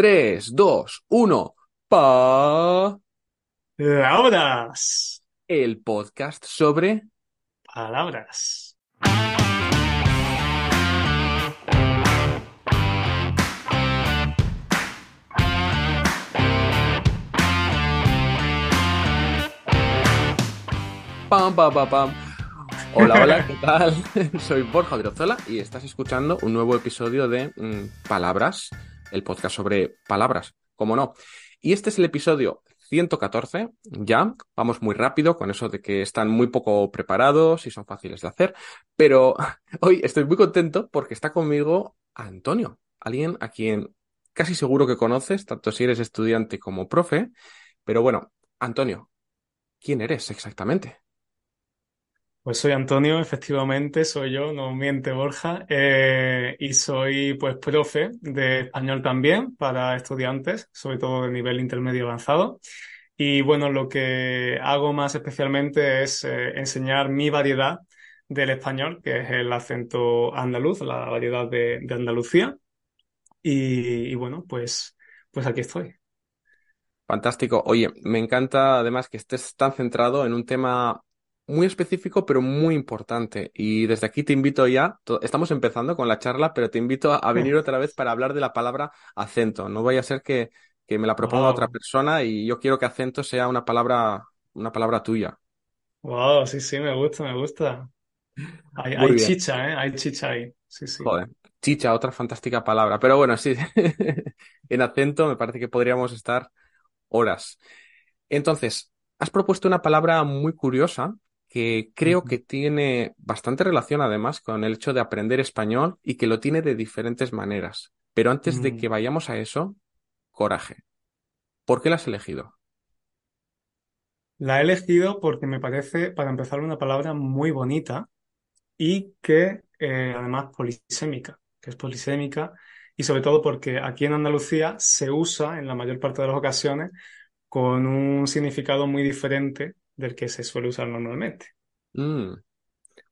3, 2, 1. Pa. Palabras. El podcast sobre. Palabras. Pam, pam, pam, pam. Hola, hola, ¿qué tal? Soy Borja Odriozola y estás escuchando un nuevo episodio de mm, Palabras, el podcast sobre palabras, ¿cómo no? Y este es el episodio 114, ya, vamos muy rápido con eso de que están muy poco preparados y son fáciles de hacer, pero hoy estoy muy contento porque está conmigo Antonio, alguien a quien casi seguro que conoces, tanto si eres estudiante como profe, pero bueno, Antonio, ¿quién eres exactamente? Pues soy Antonio, efectivamente, soy yo, no miente Borja, eh, y soy pues profe de español también para estudiantes, sobre todo de nivel intermedio avanzado. Y bueno, lo que hago más especialmente es eh, enseñar mi variedad del español, que es el acento andaluz, la variedad de, Andalucía. Y, y bueno, pues, pues aquí estoy. Fantástico. Oye, me encanta además que estés tan centrado en un tema muy específico, pero muy importante. Y desde aquí te invito ya, estamos empezando con la charla, pero te invito a, venir otra vez para hablar de la palabra acento. No vaya a ser que, que me la proponga Wow. otra persona y yo quiero que acento sea una palabra, una palabra tuya. Wow, sí, sí, me gusta, me gusta. Hay, chicha, ¿eh? Hay chicha ahí. Sí, sí. Joder. Chicha, otra fantástica palabra. Pero bueno, sí, en acento me parece que podríamos estar horas. Entonces, has propuesto una palabra muy curiosa que creo que tiene bastante relación además con el hecho de aprender español y que lo tiene de diferentes maneras. Pero antes de que vayamos a eso, coraje. ¿Por qué la has elegido? La he elegido porque me parece, para empezar, una palabra muy bonita y que eh, además polisémica, que es polisémica y sobre todo porque aquí en Andalucía se usa en la mayor parte de las ocasiones con un significado muy diferente del que se suele usar normalmente. Mm,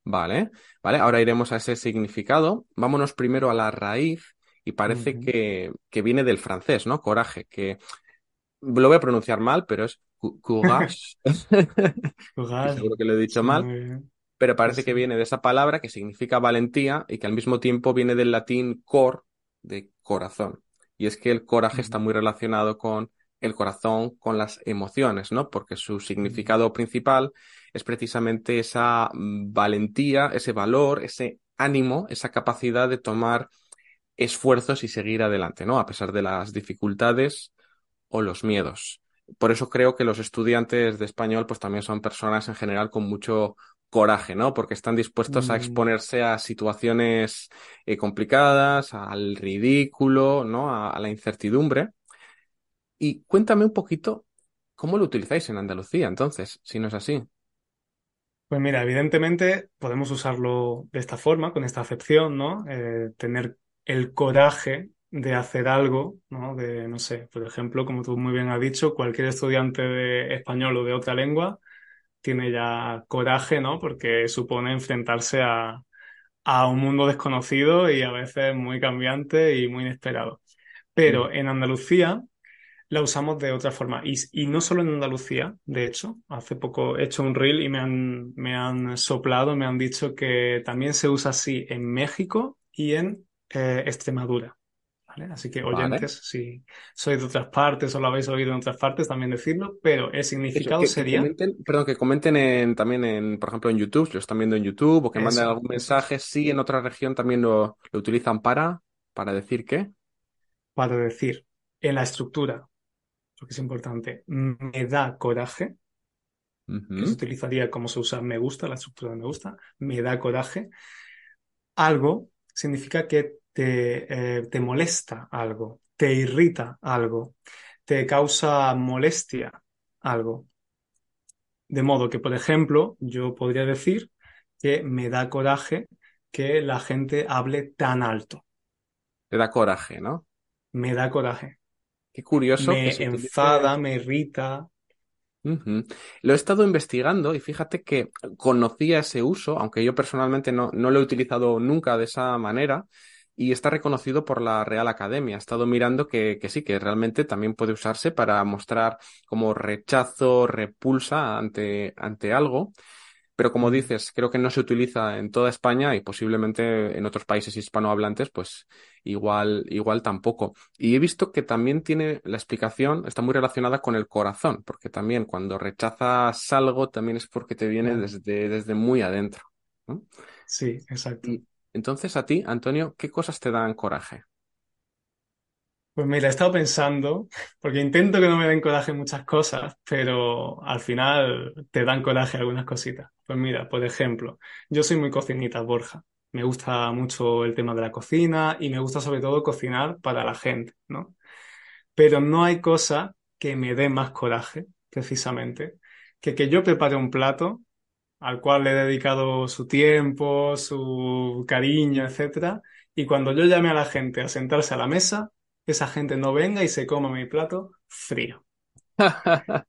vale, vale, ahora iremos a ese significado. Vámonos primero a la raíz y parece que, que viene del francés, ¿no? Coraje, que lo voy a pronunciar mal, pero es cou- courage. Seguro que lo he dicho sí, mal. pero Sí, parece que viene de esa palabra que significa valentía y que al mismo tiempo viene del latín cor, de corazón. Y es que el coraje está muy relacionado con el corazón, con las emociones, ¿no? Porque su significado principal es precisamente esa mm, valentía, ese valor, ese ánimo, esa capacidad de tomar esfuerzos y seguir adelante, ¿no? A pesar de las dificultades o los miedos. Por eso creo que los estudiantes de español pues también son personas en general con mucho coraje, ¿no? Porque están dispuestos a Mm. exponerse a situaciones eh, complicadas, al ridículo, ¿no? A, a la incertidumbre. Y cuéntame un poquito cómo lo utilizáis en Andalucía, entonces, si no es así. Pues mira, evidentemente podemos usarlo de esta forma, con esta acepción, ¿no? Eh, tener el coraje de hacer algo, ¿no? De, no sé, por ejemplo, como tú muy bien has dicho, cualquier estudiante de español o de otra lengua tiene ya coraje, ¿no? Porque supone enfrentarse a, a un mundo desconocido y a veces muy cambiante y muy inesperado. Pero en Andalucía la usamos de otra forma. Y, y no solo en Andalucía, de hecho, hace poco he hecho un reel y me han, me han soplado, me han dicho que también se usa así en México y en eh, Extremadura. ¿vale? Así que Vale. oyentes, si sois de otras partes o lo habéis oído en otras partes, también decirlo, pero el significado que, que sería comenten, perdón, que comenten en, también en, por ejemplo, en YouTube, si lo están viendo en YouTube, o que manden eso, algún eso es, mensaje, si en otra región también lo, lo utilizan para, para decir qué. para decir en la estructura, porque es importante, me da coraje, que se utilizaría como se usa me gusta, la estructura de me gusta, me da coraje. Algo significa que te, eh, te molesta algo, te irrita algo, te causa molestia algo. De modo que, por ejemplo, yo podría decir que me da coraje que la gente hable tan alto. Te da coraje, ¿no? Me da coraje. Qué curioso que Me utilice. enfada, me irrita. Lo he estado investigando y fíjate que conocía ese uso, aunque yo personalmente no, no lo he utilizado nunca de esa manera. y está reconocido por la Real Academia. He estado mirando que, que sí, que realmente también puede usarse para mostrar como rechazo, repulsa ante, ante algo. Pero como dices, creo que no se utiliza en toda España y posiblemente en otros países hispanohablantes, pues igual, igual tampoco. Y he visto que también tiene la explicación, está muy relacionada con el corazón, porque también cuando rechazas algo, también es porque te viene desde, desde muy adentro. Sí, exacto. Y entonces a ti, Antonio, ¿qué cosas te dan coraje? Pues mira, he estado pensando, porque intento que no me den coraje muchas cosas, pero al final te dan coraje algunas cositas. Pues mira, por ejemplo, yo soy muy cocinita, Borja. Me gusta mucho el tema de la cocina y me gusta sobre todo cocinar para la gente, ¿no? Pero no hay cosa que me dé más coraje, precisamente, que que yo prepare un plato al cual le he dedicado su tiempo, su cariño, etcétera, y cuando yo llame a la gente a sentarse a la mesa, esa gente no venga y se coma mi plato frío.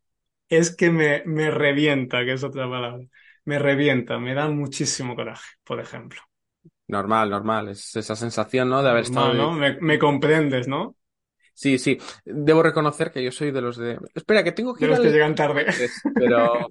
es que me, me revienta, que es otra palabra. Me revienta, me da muchísimo coraje, por ejemplo. Normal, normal. Es esa sensación, ¿no? De haber estado. ¿no? Me, comprendes, ¿no? Sí, sí. Debo reconocer que yo soy de los de. Espera, que tengo que. De los que llegan tarde. Pero.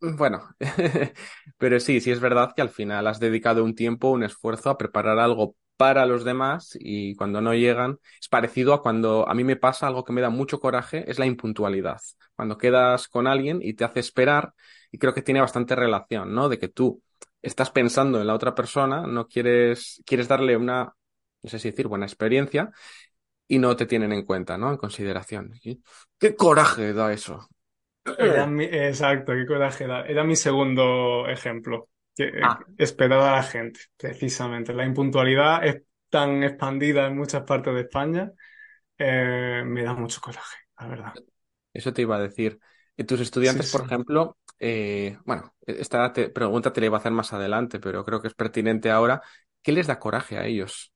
Bueno, pero sí, sí es verdad que al final has dedicado un tiempo, un esfuerzo a preparar algo para los demás y cuando no llegan es parecido a cuando a mí me pasa algo que me da mucho coraje, es la impuntualidad. Cuando quedas con alguien y te hace esperar y creo que tiene bastante relación, ¿no? De que tú estás pensando en la otra persona, no quieres, quieres darle una, no sé si decir, buena experiencia y no te tienen en cuenta, ¿no? En consideración. ¿Qué coraje da eso? exacto, qué coraje da. Era mi segundo ejemplo que ah. a la gente, precisamente. La impuntualidad es tan expandida en muchas partes de España, eh, me da mucho coraje, la verdad. Eso te iba a decir. Tus estudiantes, por ejemplo, eh, bueno, esta pregunta te la iba a hacer más adelante, pero creo que es pertinente ahora. ¿Qué les da coraje a ellos?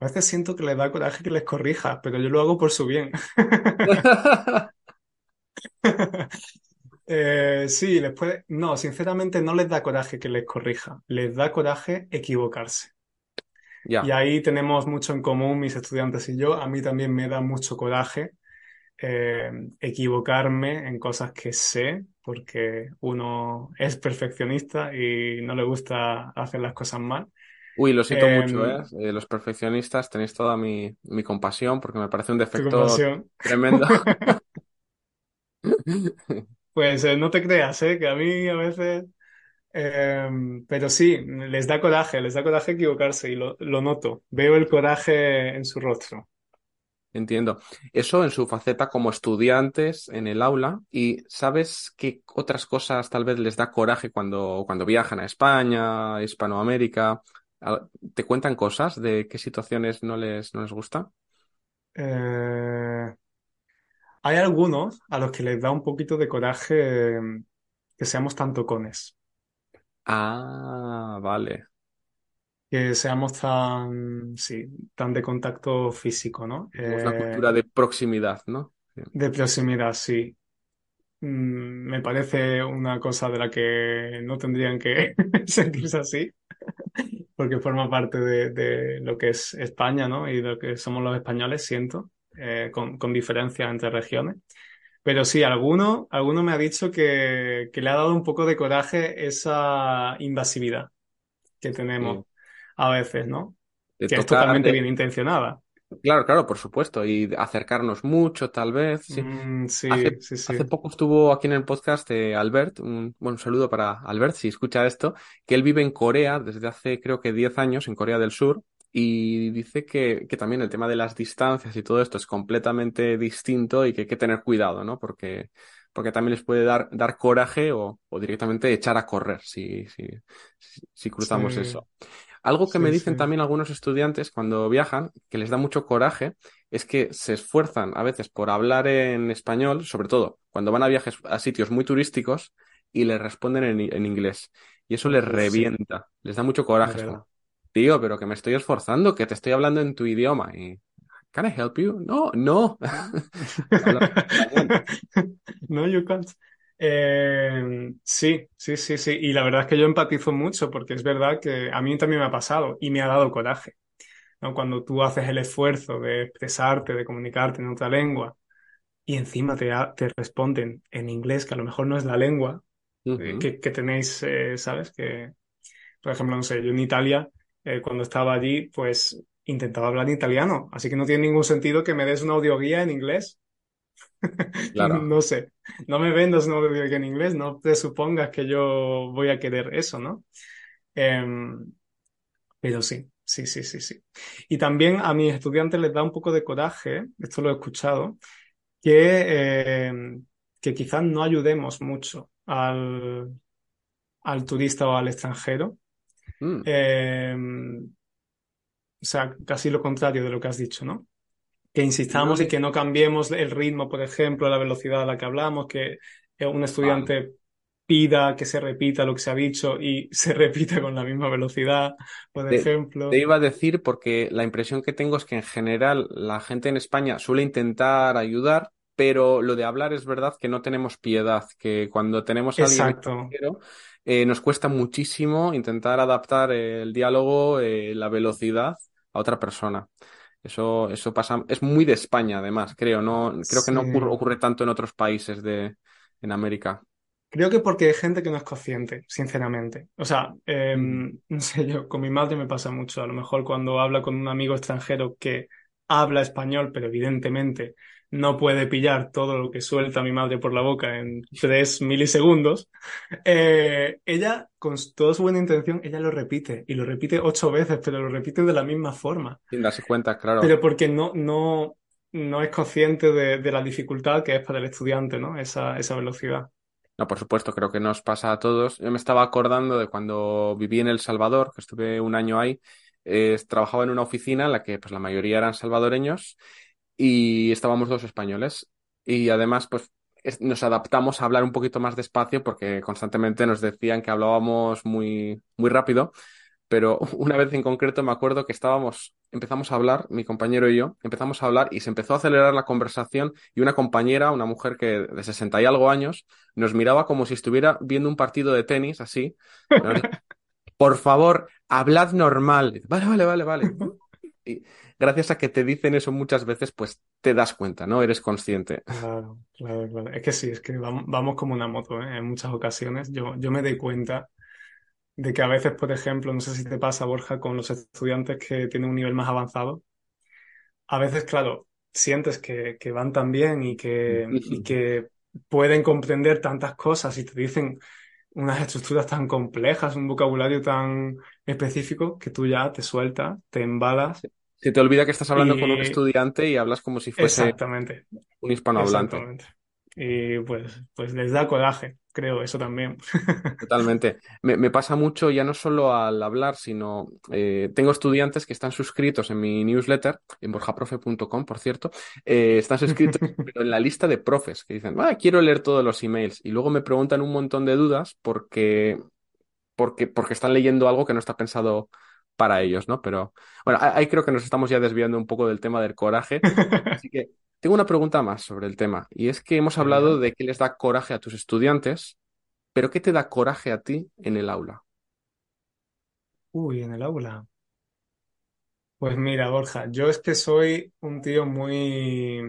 A veces siento que les da coraje que les corrija, pero yo lo hago por su bien. Eh, sí, les puede... No, sinceramente no les da coraje que les corrija, les da coraje equivocarse. Y ahí tenemos mucho en común mis estudiantes y yo. A mí también me da mucho coraje eh, equivocarme en cosas que sé, porque uno es perfeccionista y no le gusta hacer las cosas mal. Uy, lo siento mucho, em, ¿eh? Los perfeccionistas tenéis toda mi, mi compasión porque me parece un defecto tremendo. Pues eh, no te creas, ¿eh? que a mí a veces... Em, pero sí, les da coraje, les da coraje equivocarse y lo, noto. Veo el coraje en su rostro. Entiendo. Eso en su faceta como estudiantes en el aula. ¿Y sabes qué otras cosas tal vez les da coraje cuando, cuando viajan a España, a Hispanoamérica? ¿Te cuentan cosas de qué situaciones no les, no les gusta? Eh, hay algunos a los que les da un poquito de coraje em, que seamos tan tocones. Ah, vale. Que seamos tan, sí, tan de contacto físico, ¿no? una eh, cultura de proximidad, ¿no? De proximidad, sí. Mm, me parece una cosa de la que no tendrían que sentirse así, porque forma parte de, de lo que es España, ¿no? Y de lo que somos los españoles, siento. Eh, con, con diferencias entre regiones. Pero sí, alguno, alguno me ha dicho que, que, le ha dado un poco de coraje esa invasividad que tenemos a veces, ¿no? que es totalmente bien intencionada. Claro, claro, por supuesto. Y acercarnos mucho, tal vez. Sí, mm, sí, hace, sí, sí, hace, poco estuvo aquí en el podcast eh, Albert, un, bueno, saludo para Albert, si escucha esto, que él vive en Corea desde hace creo que 10 años, en Corea del Sur, y dice que, que, también el tema de las distancias y todo esto es completamente distinto y que hay que tener cuidado, ¿no? Porque, porque también les puede dar, dar coraje o, o directamente echar a correr si, si, si cruzamos eso. Algo que me dicen también algunos estudiantes cuando viajan, que les da mucho coraje, es que se esfuerzan a veces por hablar en español, sobre todo cuando van a viajes a sitios muy turísticos y les responden en, en inglés. Y eso les revienta, les da mucho coraje tío, pero que me estoy esforzando, que te estoy hablando en tu idioma. Y, ¿Can I help you? No, no. no, you can't. Eh, sí, sí, sí, sí. Y la verdad es que yo empatizo mucho porque es verdad que a mí también me ha pasado y me ha dado coraje. ¿no? Cuando tú haces el esfuerzo de expresarte, de comunicarte en otra lengua y encima te, te responden en inglés, que a lo mejor no es la lengua eh, que, que, tenéis, eh, ¿sabes? Que, por ejemplo, no sé, yo en Italia, eh, cuando estaba allí, pues intentaba hablar italiano, así que no tiene ningún sentido que me des una audioguía en inglés. Claro. no sé, no me vendas una audioguía en inglés, no te supongas que yo voy a querer eso, ¿no? Em, pero sí, sí, sí, sí, sí. Y también a mis estudiantes les da un poco de coraje, esto lo he escuchado, que, em, que quizás no ayudemos mucho al, al turista o al extranjero. Mm. Em, o sea, casi lo contrario de lo que has dicho, ¿no? Que insistamos y que no cambiemos el ritmo, por ejemplo, la velocidad a la que hablamos, que un estudiante pida que se repita lo que se ha dicho y se repita con la misma velocidad, por ejemplo. Te iba a decir porque la impresión que tengo es que en general la gente en España suele intentar ayudar, pero lo de hablar es verdad que no tenemos piedad, que cuando tenemos a alguien eh, nos cuesta muchísimo intentar adaptar el diálogo, eh, la velocidad a otra persona. Eso, eso pasa, es muy de España además, creo, no, creo que no ocurre, tanto en otros países de, en América. Creo que porque hay gente que no es consciente, sinceramente. O sea, em, mm. no sé, yo con mi madre me pasa mucho. A lo mejor cuando habla con un amigo extranjero que habla español, pero evidentemente no puede pillar todo lo que suelta mi madre por la boca en tres milisegundos, eh, ella, con toda su buena intención, ella lo repite y lo repite ocho veces, pero lo repite de la misma forma. Sin darse cuenta, claro. Pero porque no, no, no es consciente de, la dificultad que es para el estudiante, ¿no? Esa, esa velocidad. No, por supuesto, creo que nos pasa a todos. Yo me estaba acordando de cuando viví en El Salvador, que estuve un año ahí, eh, trabajaba en una oficina en la que pues, la mayoría eran salvadoreños y estábamos dos españoles. Y además, pues nos adaptamos a hablar un poquito más despacio porque constantemente nos decían que hablábamos muy, muy rápido. Pero una vez en concreto me acuerdo que estábamos, empezamos a hablar, mi compañero y yo, empezamos a hablar y se empezó a acelerar la conversación y una compañera, una mujer que de sesenta y algo años, nos miraba como si estuviera viendo un partido de tenis, así por favor, hablad normal. Vale, vale, vale, vale. Y gracias a que te dicen eso muchas veces, pues te das cuenta, ¿no? Eres consciente. Claro, claro, claro. Es que sí, es que vamos, como una moto, ¿eh? En muchas ocasiones. Yo, yo me doy cuenta de que a veces, por ejemplo, no sé si te pasa, Borja, con los estudiantes que tienen un nivel más avanzado, a veces, claro, sientes que, que van tan bien y que, y que pueden comprender tantas cosas y te dicen unas estructuras tan complejas, un vocabulario tan específico que tú ya te sueltas, te embalas. Se te olvida que estás hablando con un estudiante y hablas como si fuese Exactamente. un hispanohablante. Exactamente. Y pues, pues les da coraje, creo, eso también. Totalmente. Me, pasa mucho ya no solo al hablar, sino eh, tengo estudiantes que están suscritos en mi newsletter, en borjaprofe.com, por cierto, eh, están suscritos pero en la lista de profes que dicen, ah, quiero leer todos los emails y luego me preguntan un montón de dudas porque, porque, porque están leyendo algo que no está pensado para ellos, ¿no? Pero bueno, ahí creo que nos estamos ya desviando un poco del tema del coraje. Así que tengo una pregunta más sobre el tema, y es que hemos hablado de qué les da coraje a tus estudiantes, pero ¿qué te da coraje a ti en el aula? Uy, en el aula. Pues mira, Borja, yo es que soy un tío muy,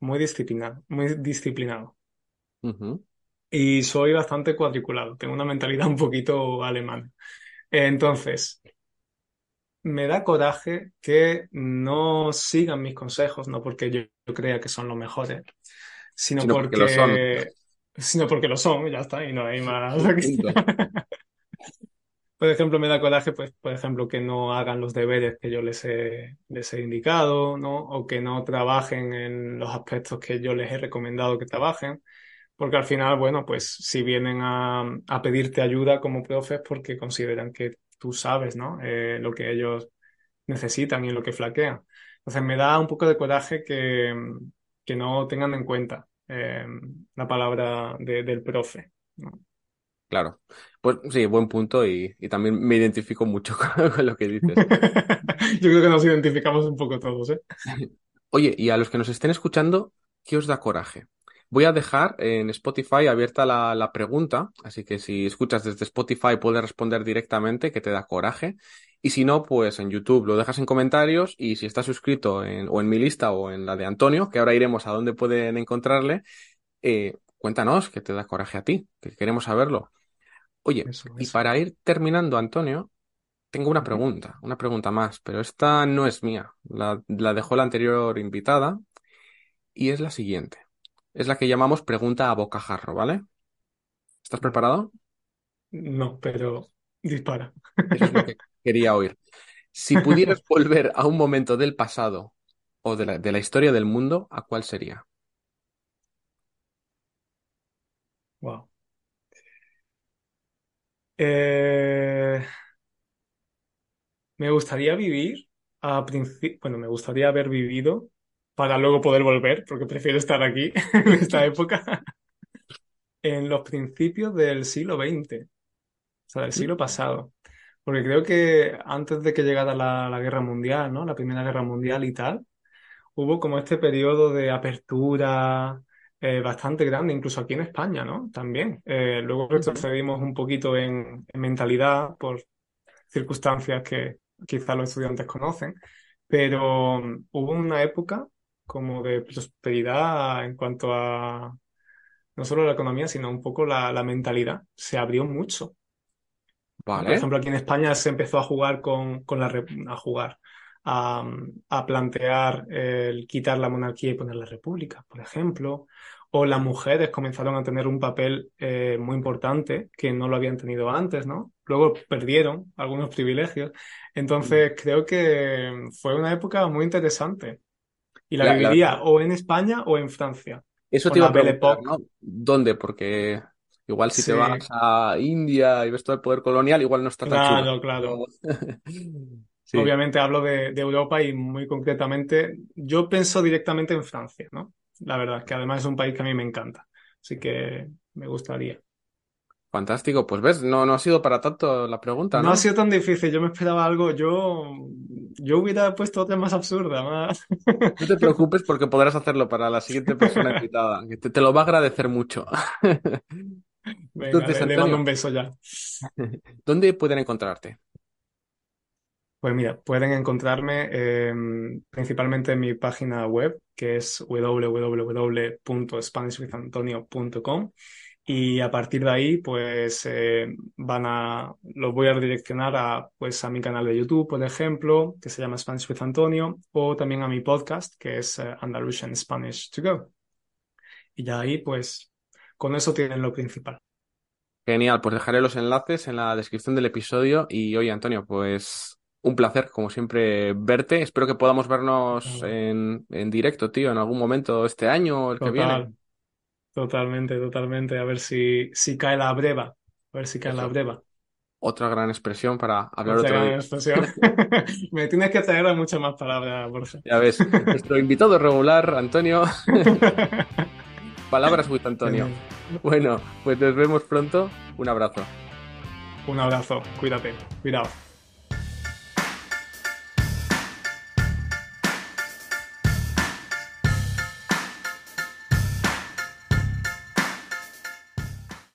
muy disciplinado, muy disciplinado. Y soy bastante cuadriculado, tengo una mentalidad un poquito alemana. Entonces, me da coraje que no sigan mis consejos, no porque yo, crea que son los mejores, sino, porque, lo son. Sino porque lo son, ya está, y no hay más. por ejemplo, me da coraje, pues, por ejemplo, que no hagan los deberes que yo les he, les he indicado, ¿no? O que no trabajen en los aspectos que yo les he recomendado que trabajen. Porque al final, bueno, pues si vienen a, a pedirte ayuda como profes porque consideran que tú sabes, ¿no? Eh, lo que ellos necesitan y lo que flaquean. Entonces me da un poco de coraje que, que no tengan en cuenta eh, la palabra del profe. Claro, pues sí, buen punto y, también me identifico mucho con, lo que dices. Yo creo que nos identificamos un poco todos, ¿eh? Oye, y a los que nos estén escuchando, ¿qué os da coraje? Voy a dejar en Spotify abierta la, la pregunta, así que si escuchas desde Spotify puedes responder directamente, que te da coraje. Y si no, pues en YouTube lo dejas en comentarios y si estás suscrito en, o en mi lista o en la de Antonio, que ahora iremos a dónde pueden encontrarle, eh, cuéntanos que te da coraje a ti, que queremos saberlo. Oye, Eso, y para ir terminando, Antonio, tengo una pregunta, una pregunta más, pero esta no es mía, la, la dejó la anterior invitada y es la siguiente. Es la que llamamos pregunta a bocajarro, ¿vale? ¿Estás preparado? No, pero dispara. Eso es lo que quería oír. Si pudieras volver a un momento del pasado o de la, de la historia del mundo, ¿a cuál sería? Wow. Eh, me gustaría vivir a principio, bueno, me gustaría haber vivido para luego poder volver, porque prefiero estar aquí en esta época, en los principios del siglo XX, o sea, del siglo pasado. Porque creo que antes de que llegara la, la guerra mundial, ¿no? La Primera Guerra Mundial y tal, hubo como este periodo de apertura eh, bastante grande, incluso aquí en España, ¿no? También. Eh, luego retrocedimos un poquito en, en mentalidad por circunstancias que quizás los estudiantes conocen, pero hubo una época como de prosperidad en cuanto a no solo la economía, sino un poco la, la mentalidad. Se abrió mucho. ¿no? Por Vale. ejemplo, aquí en España se empezó a jugar con, con la... a jugar, a, a plantear el quitar la monarquía y poner la república, por ejemplo. O las mujeres comenzaron a tener un papel eh, muy importante que no lo habían tenido antes, ¿no? Luego perdieron algunos privilegios. Entonces creo que fue una época muy interesante y la viviría o en España o en Francia, eso te iba a preguntar. ¿no? ¿Dónde? Porque igual si te vas a India y ves todo el poder colonial, igual no está tan chulo. claro, claro. Pero- Sí, Obviamente hablo de, de Europa y muy concretamente, yo pienso directamente en Francia, ¿no? La verdad, que además es un país que a mí me encanta. Así que me gustaría. Fantástico. Pues ves, no, no ha sido para tanto la pregunta, No ha ¿no? sido tan difícil, yo me esperaba algo, yo, yo hubiera puesto otra más absurda, más... No te preocupes porque podrás hacerlo para la siguiente persona invitada, que te, te lo va a agradecer mucho. Venga, Entonces, le, le mando un beso ya. ¿dónde pueden encontrarte? Pues mira, pueden encontrarme eh, principalmente en mi página web, que es www.spanishwithantonio.com y a partir de ahí, pues eh, van a, los voy a redireccionar a, pues, a mi canal de YouTube, por ejemplo, que se llama Spanish with Antonio, o también a mi podcast, que es eh, Andalusian Spanish to Go. Y ya ahí, pues, con eso tienen lo principal. Genial, pues dejaré los enlaces en la descripción del episodio. Y oye, Antonio, pues un placer, como siempre, verte. Espero que podamos vernos en, en directo, tío, en algún momento este año o el que viene. Total, totalmente, totalmente. A ver si, si cae la breva. A ver si cae la breva. otra gran expresión para hablar Otra otro gran día. expresión. Me tienes que traer a muchas más palabras, Borja. Ya ves, nuestro invitado regular, Antonio, palabras with Antonio. Bueno, pues nos vemos pronto. Un abrazo. Un abrazo, cuídate, cuidado.